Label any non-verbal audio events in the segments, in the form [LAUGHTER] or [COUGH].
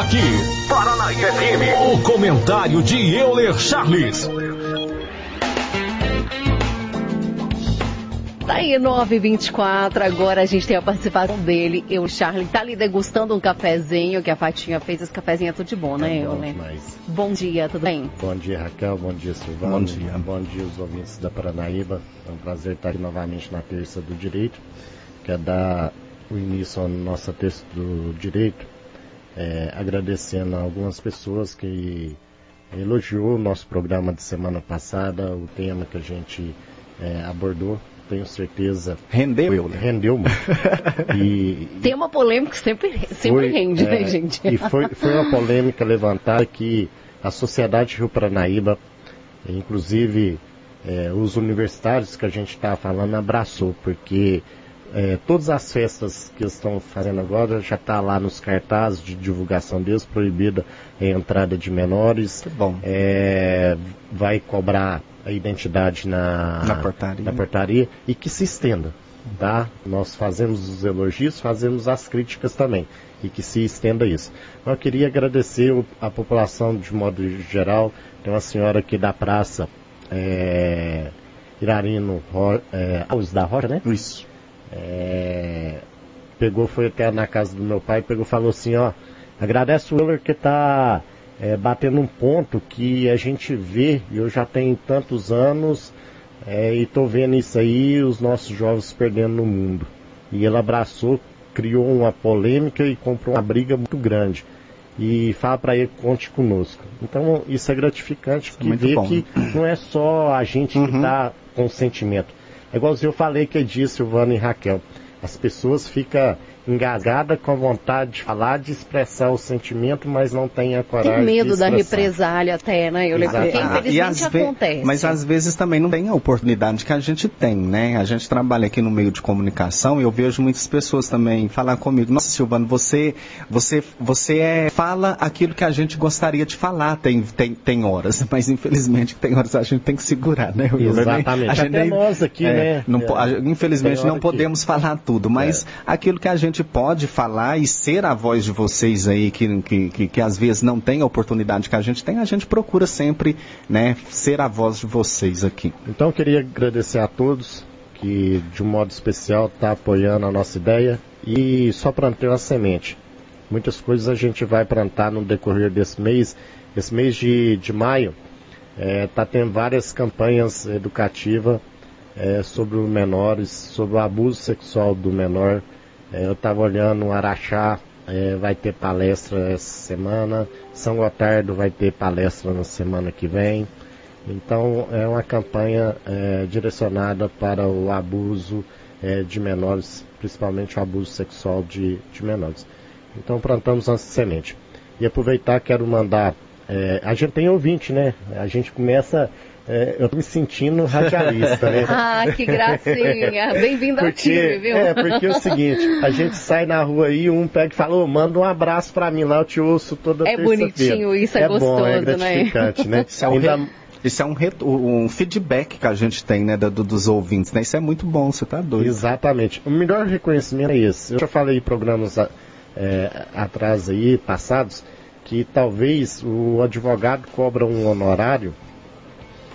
Aqui, Paranaíba FM, o comentário de Euler Charles. Tá aí, 924. Agora a gente tem a participação dele. Eu, Charlie, tá ali degustando um cafezinho que a Fatinha fez. Esse cafezinho é tudo de bom, né, é bom Euler? demais. Bom dia, tudo bem? Bom dia, Raquel. Bom dia, Silvano. Bom dia. Bom dia, os ouvintes da Paranaíba. É um prazer estar aqui novamente na terça do direito. Quero dar o início à nossa terça do direito, é, agradecendo a algumas pessoas que elogiou o nosso programa de semana passada, o tema que a gente é, abordou. Tenho certeza. Rendeu, eu, né? Rendeu muito. [LAUGHS] E, Tema polêmico sempre, sempre foi, rende, é, né, gente? E foi, foi uma polêmica levantada que a sociedade Rio Paranaíba, inclusive é, os universitários que a gente está falando, abraçou, porque é, todas as festas que estão fazendo agora já está lá nos cartazes de divulgação deles, proibida a entrada de menores. Que bom. É, vai cobrar a identidade na, Na portaria. na portaria e que se estenda. Tá? Nós fazemos os elogios, fazemos as críticas também e que se estenda isso. Mas eu queria agradecer a população de modo geral. Tem uma senhora aqui da praça, é, Irarino Ro, é, Alves da Rocha, né? Isso. É, pegou, foi até na casa do meu pai, pegou e falou assim, ó, agradece o Euler que tá é, batendo um ponto que a gente vê, e eu já tenho tantos anos, é, e tô vendo isso aí, os nossos jovens perdendo no mundo. E ele abraçou, criou uma polêmica e comprou uma briga muito grande. E fala para ele, conte conosco. Então isso é gratificante, é que muito vê bom. que não é só a gente que Uhum. está com sentimento. É igualzinho eu falei que é disso, Silvano e Raquel. As pessoas ficam engasgadas com a vontade de falar, de expressar o sentimento, mas não têm a coragem Tem medo de da represália até, né? Eu lembro. Ah, infelizmente acontece. Mas às vezes também não tem a oportunidade que a gente tem, né? A gente trabalha aqui no meio de comunicação e eu vejo muitas pessoas também falar comigo, nossa Silvano, você, você, você é, fala aquilo que a gente gostaria de falar, tem, tem, tem horas, [LAUGHS] mas infelizmente tem horas a gente tem que segurar, né? Exatamente. A gente Até nem- nós aqui, é, né? não a- infelizmente Tem não podemos falar tudo, mas aquilo que a gente pode falar e ser a voz de vocês aí, que, que, que, que às vezes não tem a oportunidade que a gente tem, a gente procura sempre né, ser a voz de vocês aqui. Então eu queria agradecer a todos que de um modo especial está apoiando a nossa ideia e só plantei uma semente. Muitas coisas a gente vai plantar no decorrer desse mês. Esse mês de, de maio está tendo várias campanhas educativas eh, sobre os menores, sobre o abuso sexual do menor. Eh, eu estava olhando o Araxá, eh, vai ter palestra essa semana, São Gotardo vai ter palestra na semana que vem. Então é uma campanha eh, direcionada para o abuso eh, de menores, principalmente o abuso sexual de, de menores. Então plantamos essa semente. E aproveitar, quero mandar. eh, a gente tem ouvinte, né? A gente começa. Eh, eu tô me sentindo radialista, né? [LAUGHS] Ah, que gracinha. Bem-vindo ao time, viu? é, porque é o seguinte, a gente sai na rua aí, um pega e fala, ô, manda um abraço pra mim lá, eu te ouço toda É terça-feira. bonitinho isso, é bom, é gostoso, né? gratificante, né? Isso é um, Ainda- re- isso é um, re- um feedback que a gente tem né, do- dos ouvintes, né? Isso é muito bom, você tá doido. Exatamente. O melhor reconhecimento é esse. Eu já falei em programas é, atrás aí, passados, que talvez o advogado cobra um honorário,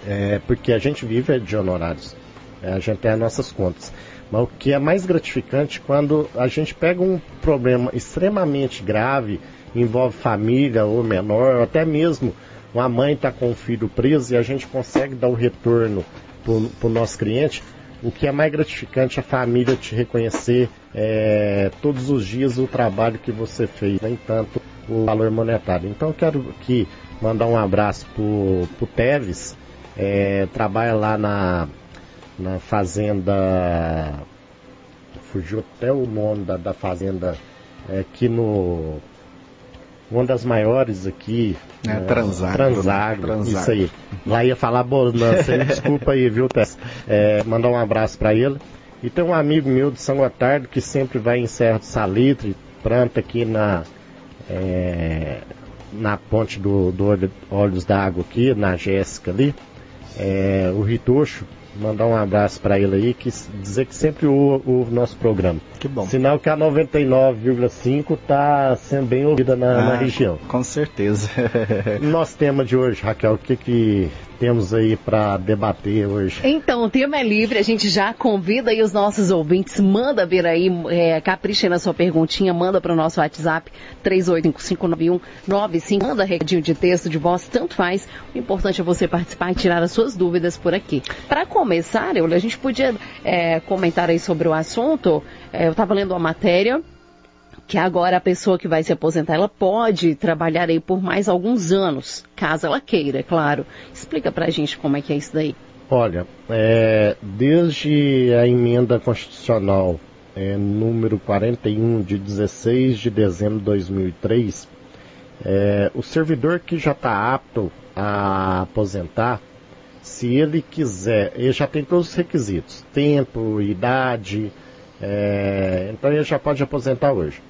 é, porque a gente vive de honorários. É, a gente tem as nossas contas. Mas o que é mais gratificante quando a gente pega um problema extremamente grave, envolve família ou menor, ou até mesmo uma mãe está com um filho preso e a gente consegue dar o retorno para o nosso cliente, o que é mais gratificante é a família te reconhecer é, todos os dias o trabalho que você fez, nem tanto o valor monetário. Então eu quero aqui mandar um abraço para o Teves, é, trabalha lá na, na fazenda. Fugiu até o nome da, da fazenda é, aqui no. Uma das maiores aqui. É, né, Transago. Transago, Transago. isso aí. Lá ia falar bonança, desculpa aí, viu, Tess? É, mandar um abraço para ele. E tem um amigo meu de São Gotardo que sempre vai em Serra do Salitre, planta aqui na. é, na ponte do, do Olho- Olhos d'Água aqui, na Jéssica ali, é, o Ritocho, mandar um abraço para ele aí, que dizer que sempre o, o nosso programa. Que bom. Sinal que a 99,5 está sendo bem ouvida na, ah, na, região. Com certeza. [LAUGHS] Nosso tema de hoje, Raquel, o que, que temos aí para debater hoje? Então, o tema é livre, a gente já convida aí os nossos ouvintes, manda vir aí, é, capricha na sua perguntinha, manda para o nosso WhatsApp 3859195, manda recadinho de texto, de voz, tanto faz. O importante é você participar e tirar as suas dúvidas por aqui. Para começar, eu, a gente podia é, comentar aí sobre o assunto, é, eu estava lendo uma matéria que agora a pessoa que vai se aposentar, ela pode trabalhar aí por mais alguns anos, caso ela queira, é claro. Explica pra gente como é que é isso daí. Olha, é, desde a emenda constitucional é, número 41 de 16 de dezembro de 2003, é, o servidor que já está apto a aposentar, se ele quiser, ele já tem todos os requisitos, tempo, idade, é, então ele já pode aposentar hoje.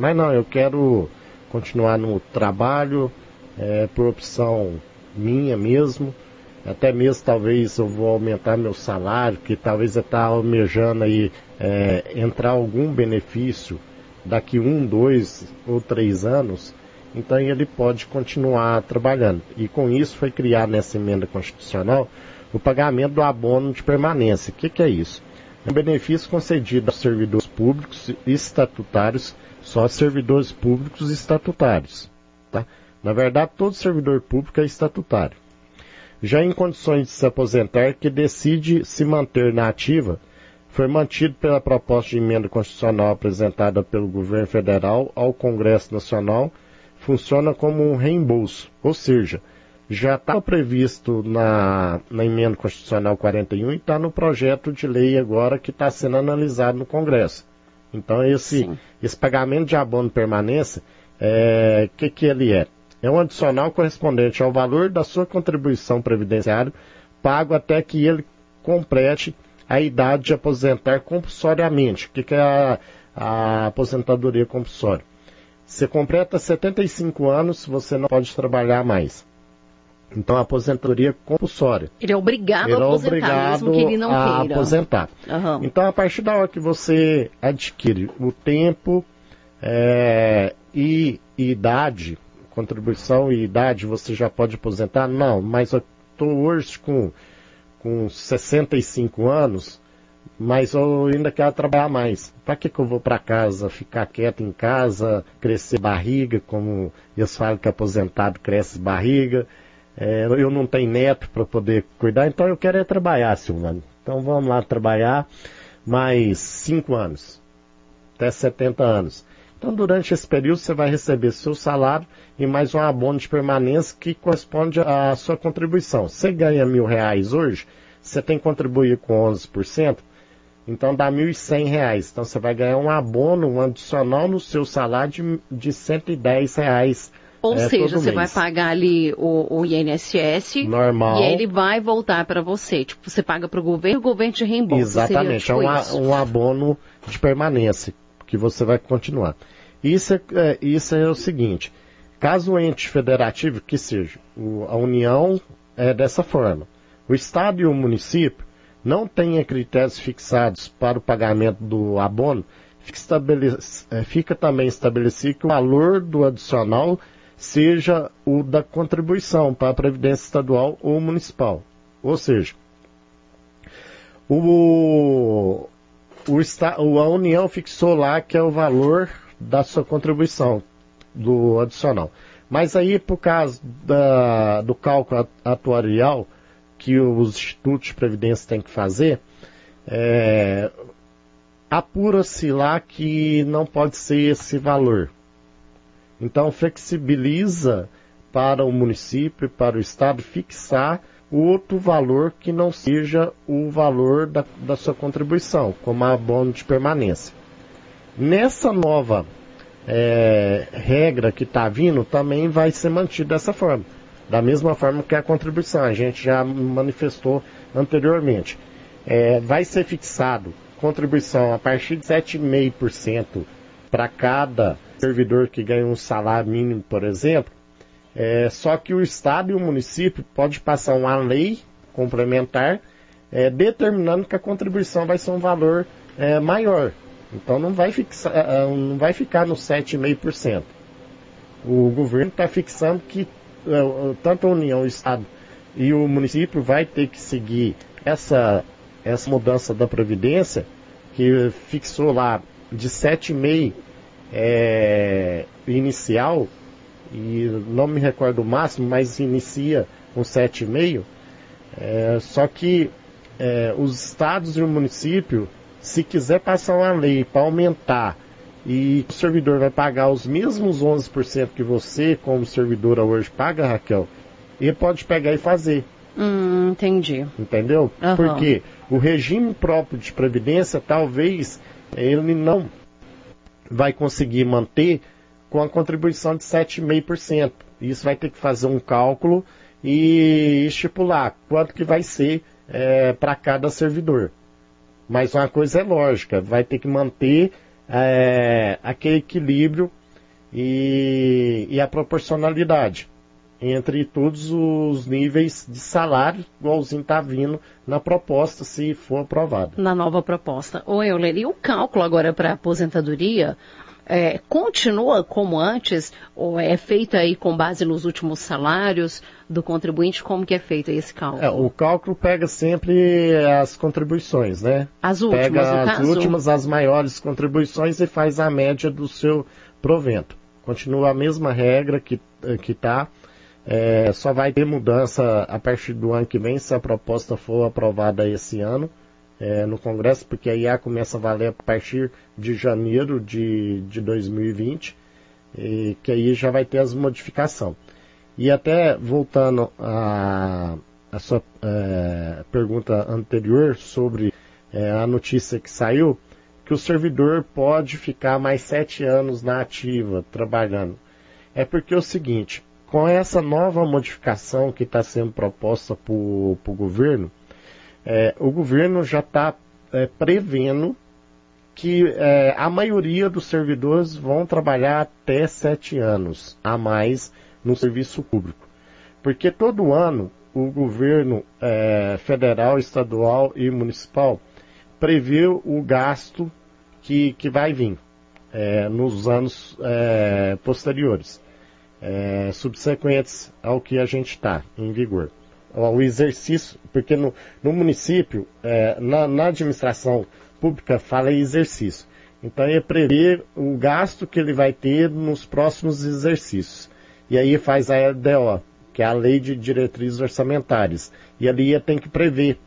Mas não, eu quero continuar no trabalho, é, por opção minha mesmo. Até mesmo talvez eu vou aumentar meu salário, que talvez eu está almejando aí é, entrar algum benefício daqui um, dois ou três anos, então ele pode continuar trabalhando. E com isso foi criado nessa emenda constitucional o pagamento do abono de permanência. O que, que é isso? É um benefício concedido aos servidores públicos estatutários só servidores públicos estatutários. Tá? Na verdade, todo servidor público é estatutário. Já em condições de se aposentar, que decide se manter na ativa, foi mantido pela proposta de emenda constitucional apresentada pelo governo federal ao Congresso Nacional, funciona como um reembolso, ou seja, já está previsto na, na emenda constitucional 41 e está no projeto de lei agora que está sendo analisado no Congresso. Então esse, esse pagamento de abono permanência, o é, que, que ele é? É um adicional correspondente ao valor da sua contribuição previdenciária, pago até que ele complete a idade de aposentar compulsoriamente. O que, que é a, a aposentadoria compulsória? Você completa 75 anos, você não pode trabalhar mais. Então, a aposentadoria compulsória. Ele é obrigado ele a é aposentar, obrigado mesmo que ele não a queira. aposentar. Uhum. Então, a partir da hora que você adquire o tempo é, e, e, idade, contribuição e idade, você já pode aposentar? Não, mas eu estou hoje com, com 65 anos, mas eu ainda quero trabalhar mais. Para que, que eu vou para casa, ficar quieto em casa, crescer barriga, como eles falam que aposentado cresce barriga? É, eu não tenho neto para poder cuidar, então eu quero é trabalhar, Silvano. Então vamos lá trabalhar mais 5 anos, até 70 anos. Então durante esse período você vai receber seu salário e mais um abono de permanência que corresponde à sua contribuição. Você ganha mil reais hoje, você tem que contribuir com 11%, então dá R$ 1.100. Então você vai ganhar um abono, um adicional no seu salário de, de 110 reais ou é, seja, você mês. vai pagar ali o, o, INSS Normal. e ele vai voltar para você. Tipo, você paga para o governo, o governo te reembolsa. Exatamente, Seria, tipo é um, um, abono de permanência que você vai continuar. Isso é, é, isso é o seguinte: caso o ente federativo, que seja o, a União, é dessa forma. O Estado e o município não tenha critérios fixados para o pagamento do abono, fica, é, fica também estabelecido que o valor do adicional seja o da contribuição para a Previdência Estadual ou Municipal. Ou seja, o, o, a União fixou lá que é o valor da sua contribuição do adicional. Mas aí, por causa da, do cálculo atuarial que os institutos de previdência têm que fazer, é, apura-se lá que não pode ser esse valor. Então, flexibiliza para o município, para o Estado, fixar outro valor que não seja o valor da, da sua contribuição, como abono de permanência. Nessa nova é, regra que está vindo, também vai ser mantido dessa forma. Da mesma forma que a contribuição, a gente já manifestou anteriormente. É, vai ser fixado contribuição a partir de 7,5% para cada servidor que ganha um salário mínimo, por exemplo, é, só que o Estado e o município pode passar uma lei complementar é, determinando que a contribuição vai ser um valor é, maior. Então não vai, fixar, é, não vai ficar no 7,5%. O governo está fixando que é, tanto a União, o Estado e o município vai ter que seguir essa, essa mudança da Previdência, que fixou lá de 7,5% é, inicial, e não me recordo o máximo, mas inicia com 7,5%. É, só que é, os estados e o município, se quiser passar uma lei para aumentar e o servidor vai pagar os mesmos 11% que você, como servidora hoje, paga, Raquel, ele pode pegar e fazer. Hum, entendi. Entendeu? Uhum. Porque o regime próprio de previdência, talvez, ele não vai conseguir manter com a contribuição de 7,5%. Isso vai ter que fazer um cálculo e estipular quanto que vai ser é, para cada servidor. Mas uma coisa é lógica, vai ter que manter é, aquele equilíbrio e, e, a proporcionalidade entre todos os níveis de salário, igualzinho está vindo na proposta, se for aprovado. Na nova proposta. Ô Euler, e o cálculo agora para aposentadoria é, continua como antes, ou é feito aí com base nos últimos salários do contribuinte? Como que é feito esse cálculo? É, o cálculo pega sempre as contribuições, né? As últimas, Pega as caso... últimas, as maiores contribuições e faz a média do seu provento. Continua a mesma regra que está é, só vai ter mudança a partir do ano que vem, se a proposta for aprovada esse ano é, no Congresso, porque a IA começa a valer a partir de janeiro de, de 2020, e que aí já vai ter as modificações. E até voltando a, a sua é, pergunta anterior sobre é, a notícia que saiu, que o servidor pode ficar mais sete anos na ativa trabalhando. É porque é o seguinte, com essa nova modificação que está sendo proposta para o governo, é, o governo já está é, prevendo que é, a maioria dos servidores vão trabalhar até sete anos a mais no serviço público. Porque todo ano o governo é, federal, estadual e municipal prevê o gasto que, que vai vir é, nos anos é, posteriores é, subsequentes ao que a gente está em vigor. O exercício, porque no, no município, é, na, na, administração pública, fala exercício. Então ele prevê o gasto que ele vai ter nos próximos exercícios. E aí faz a LDO, que é a Lei de Diretrizes Orçamentárias. E ali tem que prever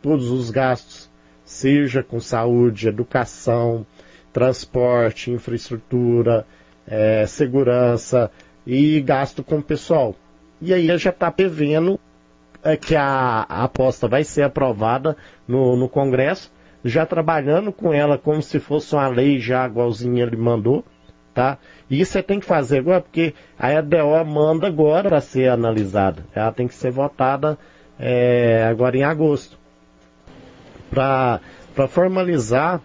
todos os gastos, seja com saúde, educação, transporte, infraestrutura, é, segurança, e gasto com o pessoal. E aí já está prevendo é, que a, a, aposta vai ser aprovada no, no, Congresso, já trabalhando com ela como se fosse uma lei já igualzinha ele mandou, tá? E isso você tem que fazer agora, porque a EDO manda agora para ser analisada. Ela tem que ser votada é, agora em agosto. Para formalizar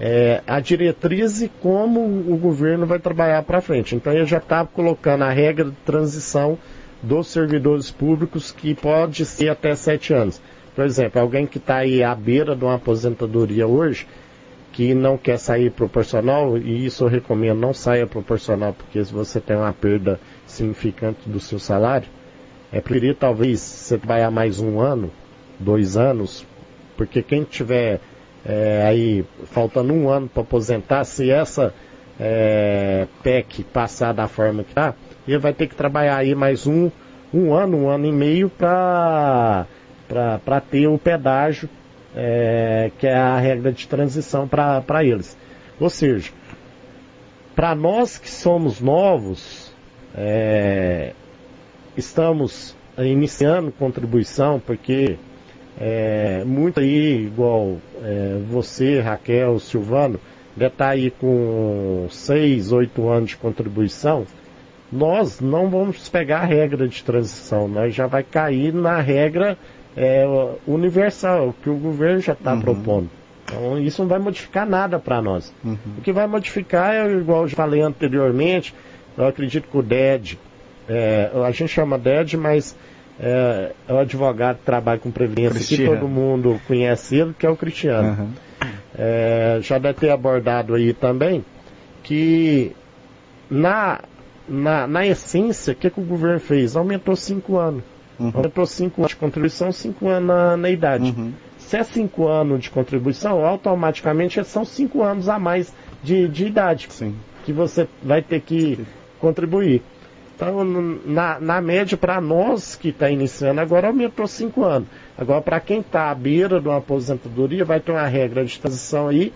é, a diretriz e como o governo vai trabalhar para frente. Então ele já está colocando a regra de transição dos servidores públicos que pode ser até sete anos. Por exemplo, alguém que está aí à beira de uma aposentadoria hoje, que não quer sair proporcional, e isso eu recomendo, não saia proporcional, porque se você tem uma perda significante do seu salário, é preferir talvez você trabalhar mais um ano, dois anos, porque quem tiver é, aí faltando um ano para aposentar, se essa é, PEC passar da forma que está, ele vai ter que trabalhar aí mais um, um ano, um ano e meio para ter o pedágio, é, que é a regra de transição para eles. Ou seja, para nós que somos novos, é, estamos iniciando contribuição, porque é, muito aí, igual é, você, Raquel, Silvano, deve estar tá aí com 6, 8 anos de contribuição, nós não vamos pegar a regra de transição, nós já vai cair na regra é, universal, que o governo já está uhum. propondo. Então isso não vai modificar nada para nós. Uhum. O que vai modificar é, igual eu já falei anteriormente, eu acredito que o DED, é, a gente chama DED, mas é, é o advogado que trabalha com previdência, Cristiano. que todo mundo conhece ele, que é o Cristiano. Aham. É, já deve ter abordado aí também que na, na, na essência, o que, que o governo fez? Aumentou cinco anos. Uhum. Aumentou cinco anos de contribuição, cinco anos na, na idade. Uhum. Se é cinco anos de contribuição, automaticamente são cinco anos a mais de, de idade Sim. que você vai ter que contribuir. Então, na, na média, para nós que está iniciando agora, aumentou cinco anos. Agora, para quem está à beira de uma aposentadoria, vai ter uma regra de transição aí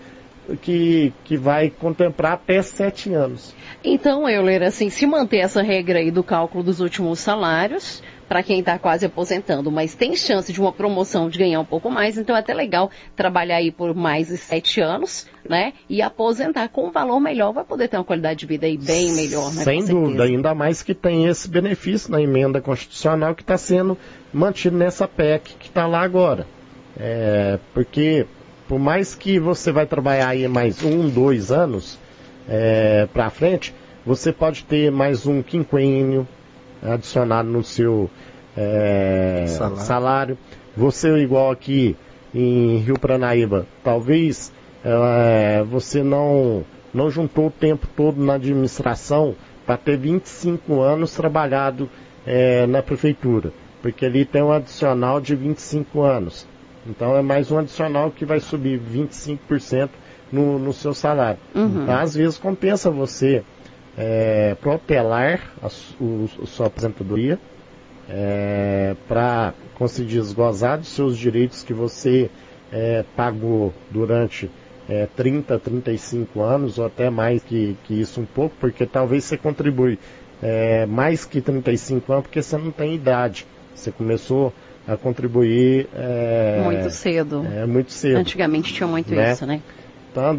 que, que vai contemplar até sete anos. Então, Euler, assim, se manter essa regra aí do cálculo dos últimos salários, para quem está quase aposentando, mas tem chance de uma promoção de ganhar um pouco mais, então é até legal trabalhar aí por mais de sete anos, né? E aposentar com um valor melhor, vai poder ter uma qualidade de vida aí bem melhor, né? Sem dúvida, ainda mais que tem esse benefício na emenda constitucional que está sendo mantido nessa PEC que está lá agora. É, porque por mais que você vai trabalhar aí mais um, dois anos para frente, você pode ter mais um quinquênio adicionado no seu é, Salário. salário. Você igual aqui em Rio Pranaíba, talvez é, você não, não juntou o tempo todo na administração para ter 25 anos trabalhado é, na prefeitura, porque ali tem um adicional de 25 anos. Então é mais um adicional que vai subir 25% no, no seu salário. Então, às vezes compensa você é, protelar a, o- a sua aposentadoria para conseguir gozar dos seus direitos que você é, pagou durante é, 30, 35 anos ou até mais que, que isso um pouco, porque talvez você contribui é, mais que 35 anos porque você não tem idade. Você começou a contribuir é, Muito cedo. é, muito cedo. Antigamente tinha muito Né? isso, né? Então,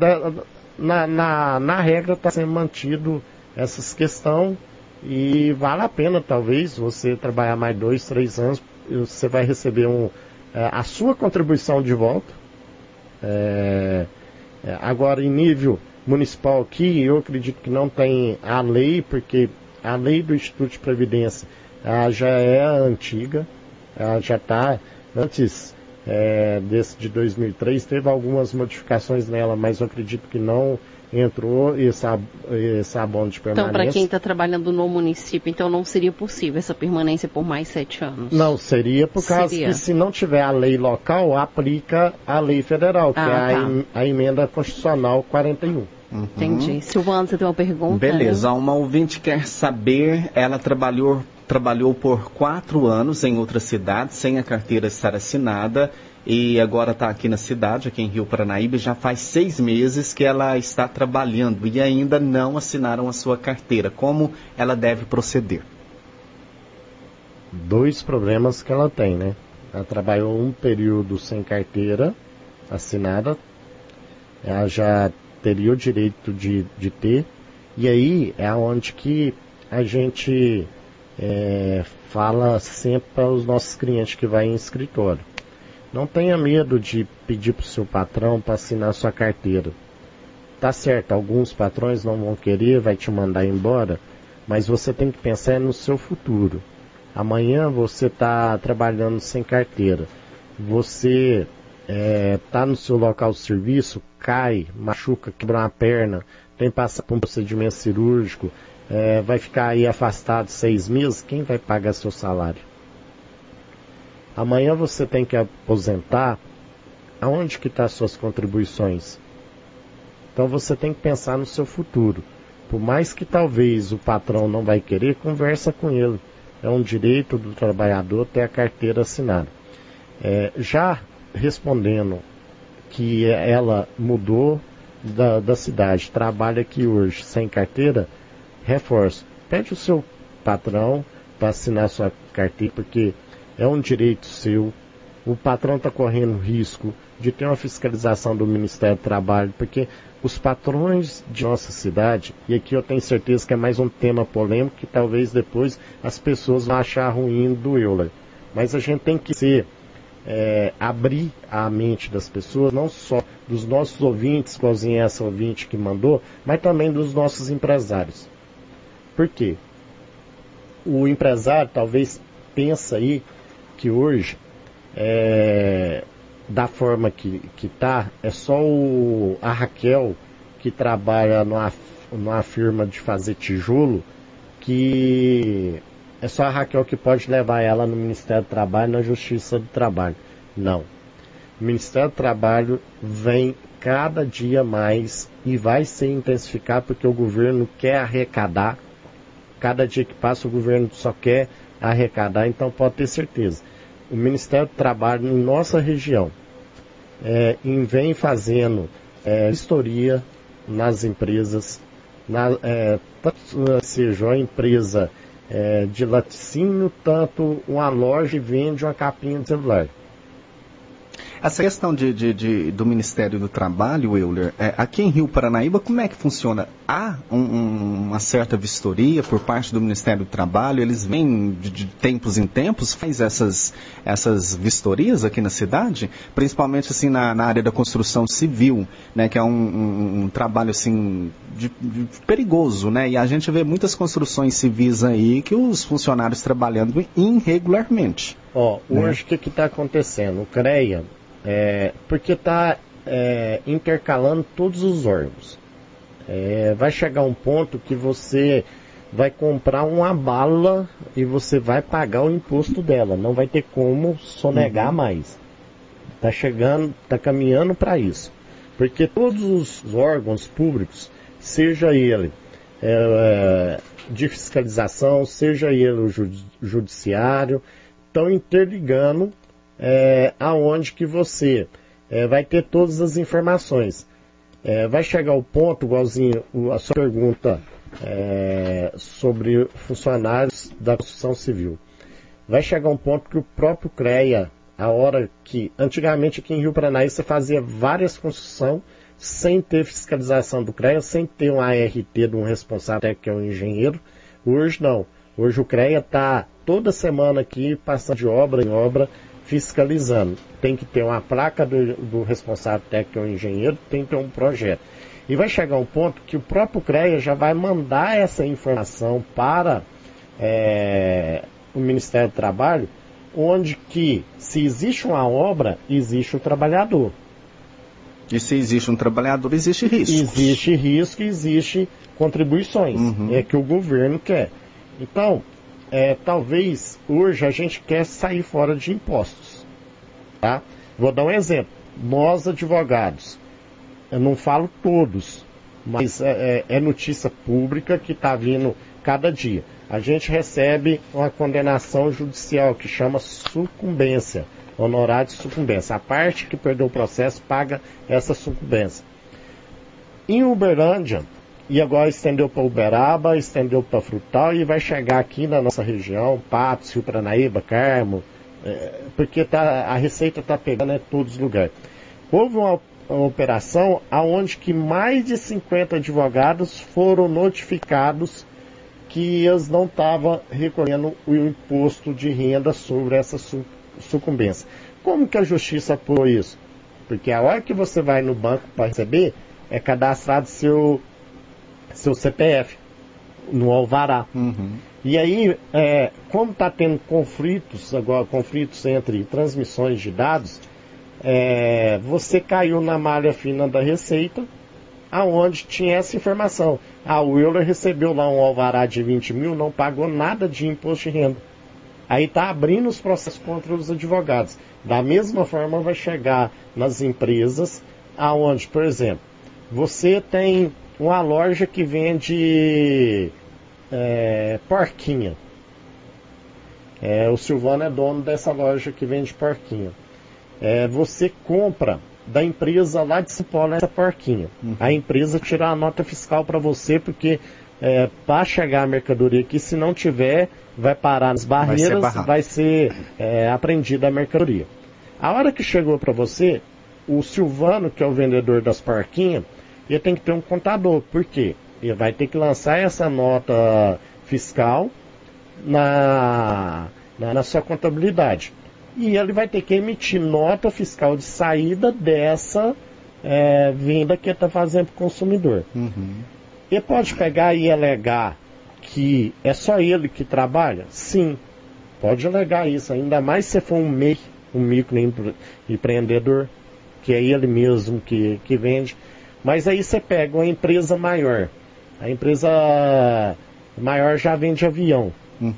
na, na, na regra está sendo mantido essas questões e vale a pena, talvez, você trabalhar mais dois, três anos, você vai receber um, é, a sua contribuição de volta. É, agora, em nível municipal aqui, eu acredito que não tem a lei, porque a lei do Instituto de Previdência já é antiga, já está antes é, desse de 2003, teve algumas modificações nela, mas eu acredito que não entrou esse, esse abono de Então, permanência. para quem está trabalhando no município, então não seria possível essa permanência por mais sete anos? Não, seria por causa Seria. que se não tiver a lei local, aplica a lei federal, que Ah, é a, tá. em- a emenda constitucional 41. Entendi. Silvano, você tem uma pergunta? Beleza, né? uma ouvinte quer saber, ela trabalhou, trabalhou por quatro anos em outra cidade, sem a carteira estar assinada, e agora está aqui na cidade, aqui em Rio Paranaíba, já faz seis meses que ela está trabalhando e ainda não assinaram a sua carteira. Como ela deve proceder? Dois problemas que ela tem, né? Ela trabalhou um período sem carteira assinada, ela já teria o direito de, de ter, e aí é onde que a gente é, fala sempre para os nossos clientes que vai em escritório. Não tenha medo de pedir para o seu patrão para assinar sua carteira. Tá certo, alguns patrões não vão querer, vai te mandar embora, mas você tem que pensar no seu futuro. Amanhã você está trabalhando sem carteira. Você está no seu local de serviço, cai, machuca, quebra uma perna, tem que passar por um procedimento cirúrgico, é, vai ficar aí afastado seis meses, quem vai pagar seu salário? Amanhã você tem que aposentar, aonde que estão as suas contribuições? Então você tem que pensar no seu futuro. Por mais que talvez o patrão não vai querer, conversa com ele. É um direito do trabalhador ter a carteira assinada. É, já respondendo que ela mudou da, da cidade, trabalha aqui hoje sem carteira, reforço. Pede o seu patrão para assinar sua carteira, porque é um direito seu. O patrão está correndo risco de ter uma fiscalização do Ministério do Trabalho, porque os patrões de nossa cidade, e aqui eu tenho certeza que é mais um tema polêmico que talvez depois as pessoas vão achar ruim do Euler. Mas a gente tem que ser, é, abrir a mente das pessoas, não só dos nossos ouvintes, igualzinho essa ouvinte que mandou, mas também dos nossos empresários. Por quê? O empresário talvez pensa aí que hoje, é, da forma que, que tá, é só o, a Raquel que trabalha numa, numa firma de fazer tijolo, que é só a Raquel que pode levar ela no Ministério do Trabalho, na Justiça do Trabalho. Não. O Ministério do Trabalho vem cada dia mais e vai se intensificar porque o governo quer arrecadar. Cada dia que passa o governo só quer arrecadar, então pode ter certeza. O Ministério do Trabalho em nossa região é, vem fazendo é, vistoria nas empresas, na, é, seja uma empresa é, de laticínio, tanto uma loja vende uma capinha de celular. Essa questão de, de, de, do Ministério do Trabalho, Euler, é, aqui em Rio Paranaíba, como é que funciona? Há um, um, uma certa vistoria por parte do Ministério do Trabalho? Eles vêm de, de, tempos em tempos, faz essas, essas vistorias aqui na cidade? Principalmente assim na, na área da construção civil, né, que é um, um trabalho assim perigoso, né? E a gente vê muitas construções civis aí que os funcionários trabalhando irregularmente. Ó, né? hoje o que está acontecendo? O CREA é, porque está é, intercalando todos os órgãos. É, vai chegar um ponto que você vai comprar uma bala e você vai pagar o imposto dela. Não vai ter como sonegar uhum. mais. Está chegando, está caminhando para isso. Porque todos os órgãos públicos, seja ele é, de fiscalização, seja ele o judiciário, estão interligando é, aonde que você é, vai ter todas as informações. É, vai chegar o ponto, igualzinho a sua pergunta é, sobre funcionários da construção civil. Vai chegar um ponto que o próprio CREA, a hora que, antigamente aqui em Rio Paranaíba, você fazia várias construções sem ter fiscalização do CREA, sem ter um ART de um responsável que é um engenheiro. Hoje não. Hoje o CREA está toda semana aqui, passando de obra em obra, fiscalizando. Tem que ter uma placa do, do responsável técnico ou engenheiro, tem que ter um projeto. E vai chegar um ponto que o próprio CREA já vai mandar essa informação para é, o Ministério do Trabalho, onde que se existe uma obra, existe o trabalhador. E se existe um trabalhador, existe risco. Existe risco, existe contribuições. Uhum. É que o governo quer. Então, é, talvez hoje a gente quer sair fora de impostos. Tá? Vou dar um exemplo. Nós, advogados, eu não falo todos, mas é, é, é notícia pública que está vindo cada dia. A gente recebe uma condenação judicial que chama sucumbência, honorário de sucumbência. A parte que perdeu o processo paga essa sucumbência. Em Uberlândia, e agora estendeu para Uberaba, estendeu para Frutal e vai chegar aqui na nossa região, Patos, Rio Paranaíba, Carmo, é, porque tá, a receita está pegando em todos os lugares. Houve uma, uma operação aonde que mais de 50 advogados foram notificados que eles não estavam recolhendo o imposto de renda sobre essa su sucumbência. Como que a justiça apurou isso? Porque a hora que você vai no banco para receber, é cadastrado seu seu CPF no alvará. Uhum. E aí, é, como está tendo conflitos agora, conflitos entre transmissões de dados, é, você caiu na malha fina da Receita, aonde tinha essa informação. Ah, o Euler recebeu lá um alvará de 20 mil, não pagou nada de imposto de renda. Aí está abrindo os processos contra os advogados. Da mesma forma vai chegar nas empresas, aonde, por exemplo, você tem uma loja que vende é, porquinha. É, o Silvano é dono dessa loja que vende porquinha. É, você compra da empresa lá de São Paulo essa porquinha. Uhum. A empresa tira a nota fiscal para você, porque é, para chegar a mercadoria aqui, se não tiver, vai parar nas barreiras, vai ser, vai ser é, apreendida a mercadoria. A hora que chegou para você, o Silvano, que é o vendedor das porquinhas, ele tem que ter um contador. Por quê? Ele vai ter que lançar essa nota fiscal na, na, na sua contabilidade. E ele vai ter que emitir nota fiscal de saída dessa é, venda que ele está fazendo para o consumidor. Uhum. Ele pode pegar e alegar que é só ele que trabalha? Sim. Pode alegar isso, ainda mais se for um MEI, um microempreendedor, que é ele mesmo que, que vende. Mas aí você pega uma empresa maior. A empresa maior já vende avião. Uhum.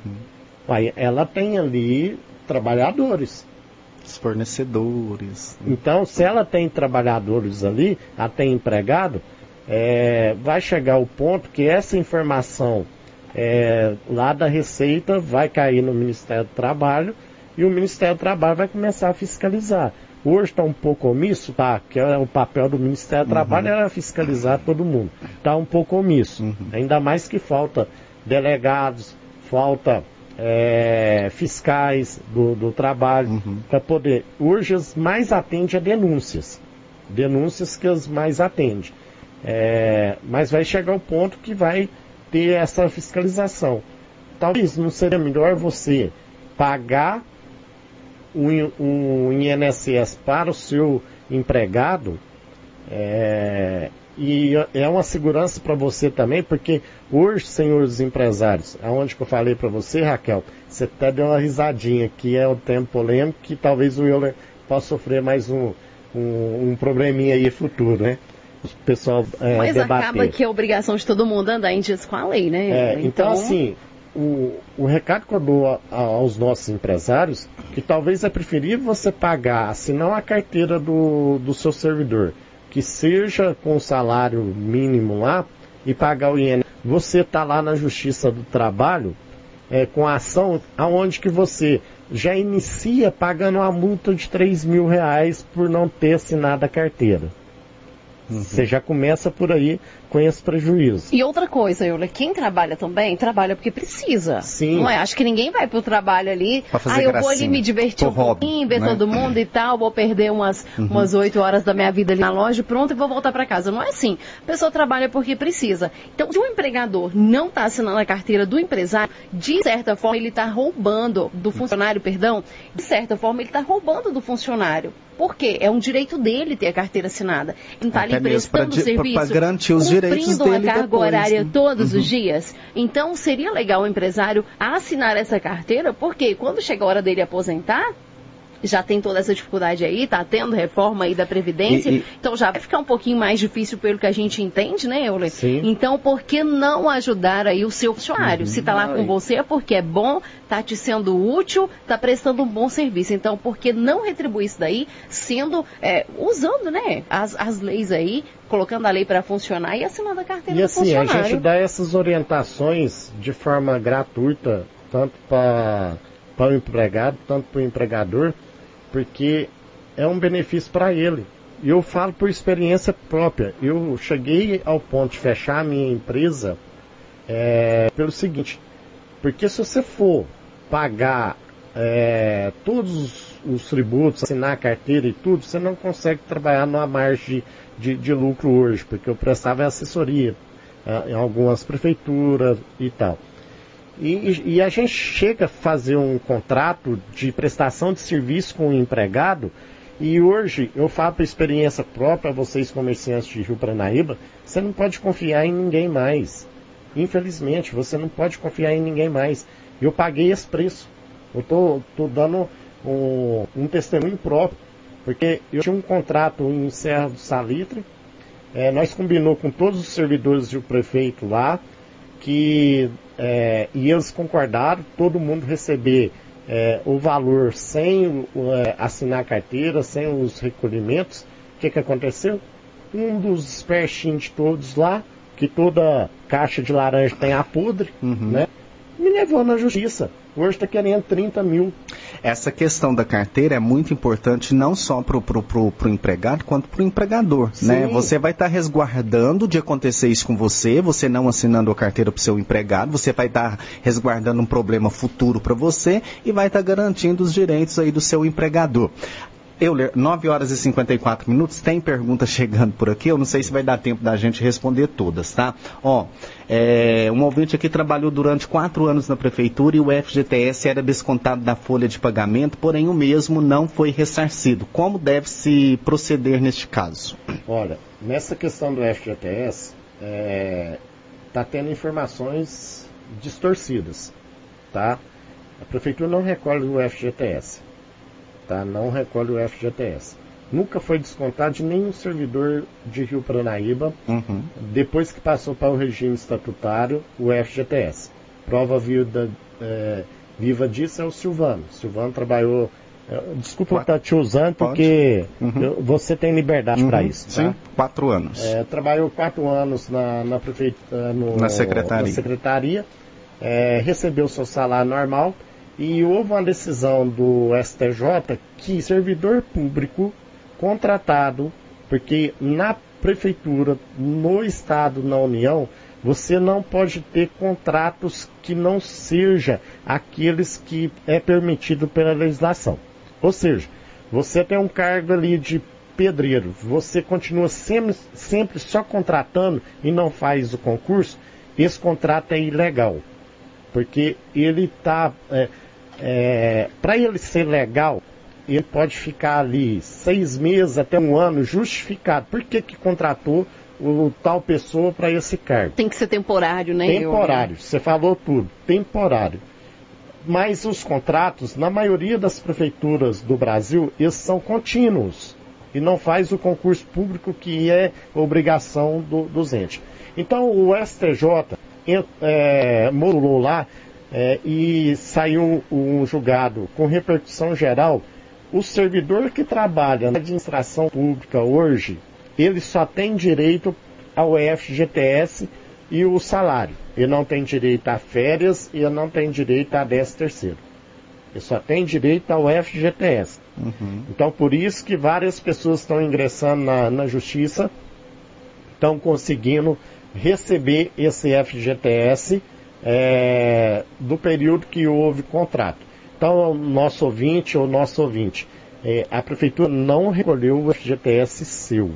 Aí ela tem ali trabalhadores. Os fornecedores. Então, se ela tem trabalhadores ali, ela tem empregado, é, vai chegar o ponto que essa informação é, lá da Receita vai cair no Ministério do Trabalho e o Ministério do Trabalho vai começar a fiscalizar. Hoje está um pouco omisso, tá? Que é o papel do Ministério do uhum. Trabalho era fiscalizar todo mundo. Está um pouco omisso. Uhum. Ainda mais que falta delegados, falta é, fiscais do, do trabalho uhum. para poder. Hoje as mais atende a denúncias. Denúncias que as mais atende. É, mas vai chegar o ponto que vai ter essa fiscalização. Talvez não seria melhor você pagar um, um INSS para o seu empregado é, e é uma segurança para você também, porque hoje, senhores empresários, aonde que eu falei para você, Raquel, você até deu uma risadinha, que é o tempo polêmico, que talvez o Euler possa sofrer mais um, um, um probleminha aí futuro, né? O pessoal é, Mas debater. acaba que é obrigação de todo mundo andar em dias com a lei, né? É, então, então, assim, o, o recado que eu dou a, aos nossos empresários, que talvez é preferível você pagar, assinar a carteira do, do seu servidor, que seja com salário mínimo lá, e pagar o INSS. Você está lá na Justiça do Trabalho, é, com a ação aonde que você já inicia pagando uma multa de 3 mil reais por não ter assinado a carteira. Uhum. Você já começa por aí com esse prejuízo. E outra coisa, Eula, quem trabalha também, trabalha porque precisa. Sim. Não é? Acho que ninguém vai pro trabalho ali, ah, eu vou ali me divertir um pouquinho, ver né? todo mundo e tal, vou perder umas uhum. umas oito horas da minha vida ali na loja, pronto, e vou voltar para casa. Não é assim. A pessoa trabalha porque precisa. Então, se o empregador não está assinando a carteira do empresário, de certa forma ele está roubando do funcionário, perdão, de certa forma ele está roubando do funcionário. Por quê? É um direito dele ter a carteira assinada. Ele está ali prestando serviço, para garantir os direitos dele a carga depois, horária né? todos uhum. os dias. Então, seria legal o empresário assinar essa carteira, porque quando chega a hora dele aposentar, já tem toda essa dificuldade aí, tá tendo reforma aí da Previdência, e, e... então já vai ficar um pouquinho mais difícil pelo que a gente entende, né, Euler? Sim. Então, por que não ajudar aí o seu funcionário? Uhum. Se tá lá com você é porque é bom, tá te sendo útil, tá prestando um bom serviço. Então, por que não retribuir isso daí, sendo, é, usando, né, as, as leis aí, colocando a lei para funcionar e assinando a carteira e do assim, funcionário. a gente dá essas orientações de forma gratuita, tanto para o empregado, tanto para o empregador, porque é um benefício para ele. E eu falo por experiência própria. Eu cheguei ao ponto de fechar a minha empresa é, pelo seguinte: porque se você for pagar é, todos os, os, tributos, assinar a carteira e tudo, você não consegue trabalhar numa margem de, de, de lucro hoje, porque eu prestava assessoria é, em algumas prefeituras e tal. E, e, a gente chega a fazer um contrato de prestação de serviço com o empregado, e hoje eu falo por experiência própria, vocês comerciantes de Rio Paranaíba, você não pode confiar em ninguém mais. Infelizmente, você não pode confiar em ninguém mais. Eu paguei esse preço. Eu estou dando um, um, testemunho próprio, porque eu tinha um contrato em Serra do Salitre, é, nós combinou com todos os servidores do prefeito lá, que é, e eles concordaram todo mundo receber é, o valor sem é, assinar a carteira, sem os recolhimentos. O que, que aconteceu? Um dos espertinhos de todos lá, que toda caixa de laranja tem a podre, uhum. né? Me levou na justiça. Hoje está querendo 30 mil. Essa questão da carteira é muito importante não só para o empregado, quanto para o empregador. Né? Você vai estar tá resguardando de acontecer isso com você, você não assinando a carteira para o seu empregado, você vai estar tá resguardando um problema futuro para você e vai estar tá garantindo os direitos aí do seu empregador. Euler, 9 horas e 54 minutos, tem pergunta chegando por aqui, eu não sei se vai dar tempo da gente responder todas, tá? Ó, é, um ouvinte aqui trabalhou durante quatro anos na prefeitura e o FGTS era descontado da folha de pagamento, porém o mesmo não foi ressarcido. Como deve se proceder neste caso? Olha, nessa questão do FGTS, está é, tá tendo informações distorcidas, tá? A prefeitura não recolhe o FGTS. Tá? Não recolhe o FGTS. Nunca foi descontado de nenhum servidor de Rio Paranaíba, Uhum. depois que passou para o regime estatutário, o FGTS. Prova viva, é, viva disso é o Silvano. Silvano trabalhou. é, desculpa Pode. estar te usando, porque Uhum. eu- você tem liberdade para Uhum. isso. Tá? Sim, quatro anos. É, trabalhou quatro anos na, na prefeitura, no- Na secretaria. na secretaria, é, recebeu seu salário normal e houve uma decisão do STJ que servidor público contratado, porque na prefeitura, no estado, na União, você não pode ter contratos que não seja aqueles que é permitido pela legislação. Ou seja, você tem um cargo ali de pedreiro, você continua sempre, sempre só contratando e não faz o concurso, esse contrato é ilegal. Porque ele está. Para ele ser legal, ele pode ficar ali seis meses até um ano justificado. Por que, que contratou o, tal pessoa para esse cargo? Tem que ser temporário, né? Temporário, você falou tudo, temporário. Mas os contratos, na maioria das prefeituras do Brasil, eles são contínuos e não faz o concurso público que é obrigação do, dos entes. Então o STJ é, modulou lá é, e saiu um julgado com repercussão geral. O servidor que trabalha na administração pública hoje, ele só tem direito ao FGTS e o salário. Ele não tem direito a férias e ele não tem direito a 10 terceiro. Ele só tem direito ao FGTS. Uhum. Então, por isso que várias pessoas estão ingressando na, na justiça, estão conseguindo receber esse FGTS é, do período que houve contrato. Então, nosso ouvinte ou nosso ouvinte, é, a prefeitura não recolheu o FGTS seu.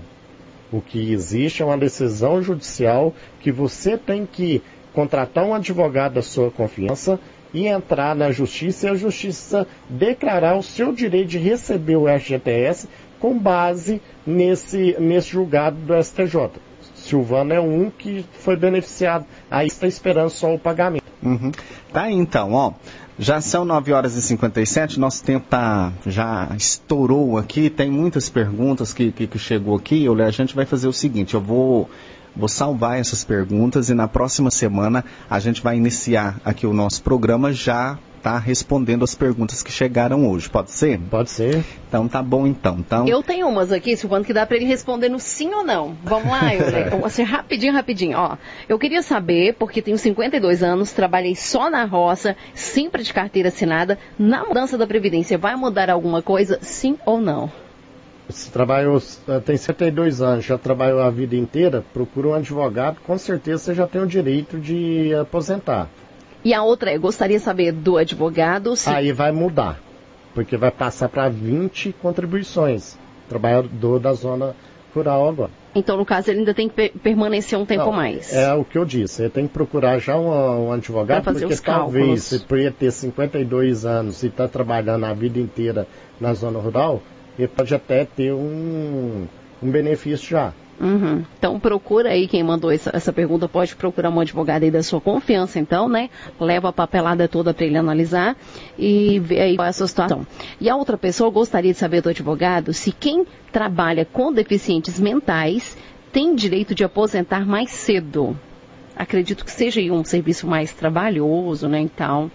O que existe é uma decisão judicial que você tem que contratar um advogado da sua confiança e entrar na justiça e a justiça declarar o seu direito de receber o FGTS com base nesse, nesse julgado do STJ. Silvano é um que foi beneficiado, aí está esperando só o pagamento. Uhum. Tá aí então, ó. Já são 9 horas e 57, nosso tempo tá, já estourou aqui, tem muitas perguntas que, que, que chegou aqui. Eu, a gente vai fazer o seguinte, eu vou, vou salvar essas perguntas e na próxima semana a gente vai iniciar aqui o nosso programa já tá respondendo as perguntas que chegaram hoje. Pode ser? Pode ser. Então tá bom então. então Eu tenho umas aqui, Silvano, que dá para ele responder no sim ou não. Vamos lá, [LAUGHS] eu assim, rapidinho, rapidinho. Ó, eu queria saber, porque tenho 52 anos, trabalhei só na roça, sempre de carteira assinada. Na mudança da Previdência, vai mudar alguma coisa, sim ou não? Se trabalhou, tem 72 anos, já trabalhou a vida inteira, procura um advogado, com certeza você já tem o direito de aposentar. E a outra é, gostaria de saber do advogado se Aí vai mudar, porque vai passar para 20 contribuições. Trabalhador da zona rural agora. Então, no caso, ele ainda tem que per- permanecer um tempo Não, mais. É o que eu disse, você tem que procurar já um, um advogado, Pra fazer porque os talvez você poderia ter 52 anos e está trabalhando a vida inteira na zona rural, ele pode até ter um, um benefício já. Uhum. Então procura aí quem mandou essa, essa pergunta, pode procurar um advogado aí da sua confiança, então, né? Leva a papelada toda para ele analisar e ver aí qual é a sua situação. E a outra pessoa gostaria de saber do advogado se quem trabalha com deficientes mentais tem direito de aposentar mais cedo. Acredito que seja aí um serviço mais trabalhoso, né? Então,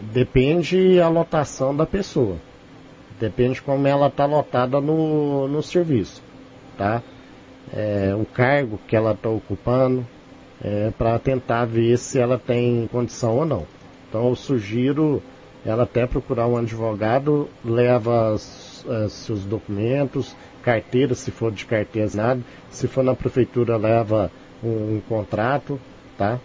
Depende a lotação da pessoa. Depende como ela está lotada no, no serviço, tá? É, o cargo que ela está ocupando, é, para tentar ver se ela tem condição ou não. Então eu sugiro ela até procurar um advogado, leva seus documentos, carteira, se for de carteira se for na prefeitura leva um, um contrato, tá?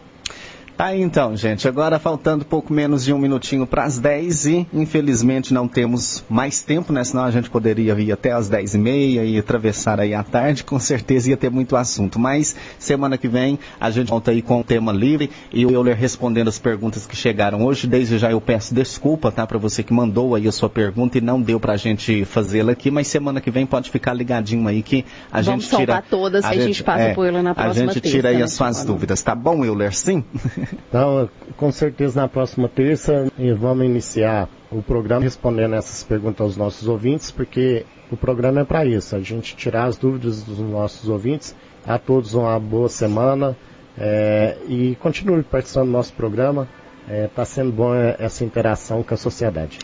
Tá aí então, gente. Agora faltando pouco menos de um minutinho para as 10 e infelizmente não temos mais tempo, né? Senão a gente poderia ir até as 10 e meia e atravessar aí a tarde. Com certeza ia ter muito assunto. Mas semana que vem a gente volta aí com o tema livre e eu ler respondendo as perguntas que chegaram hoje. Desde já eu peço desculpa, tá? Para você que mandou aí a sua pergunta e não deu pra gente fazê-la aqui. Mas semana que vem pode ficar ligadinho aí que a Vamos gente tira... salvar todas e a gente passa por ela na A próxima gente tira aí terça, as né, suas Silvano? dúvidas. Tá bom, Euler? Sim? [LAUGHS] Então, com certeza na próxima terça vamos iniciar o programa respondendo essas perguntas aos nossos ouvintes, porque o programa é para isso, a gente tirar as dúvidas dos nossos ouvintes. A todos uma boa semana é, e continue participando do nosso programa. Está é, sendo bom essa interação com a sociedade.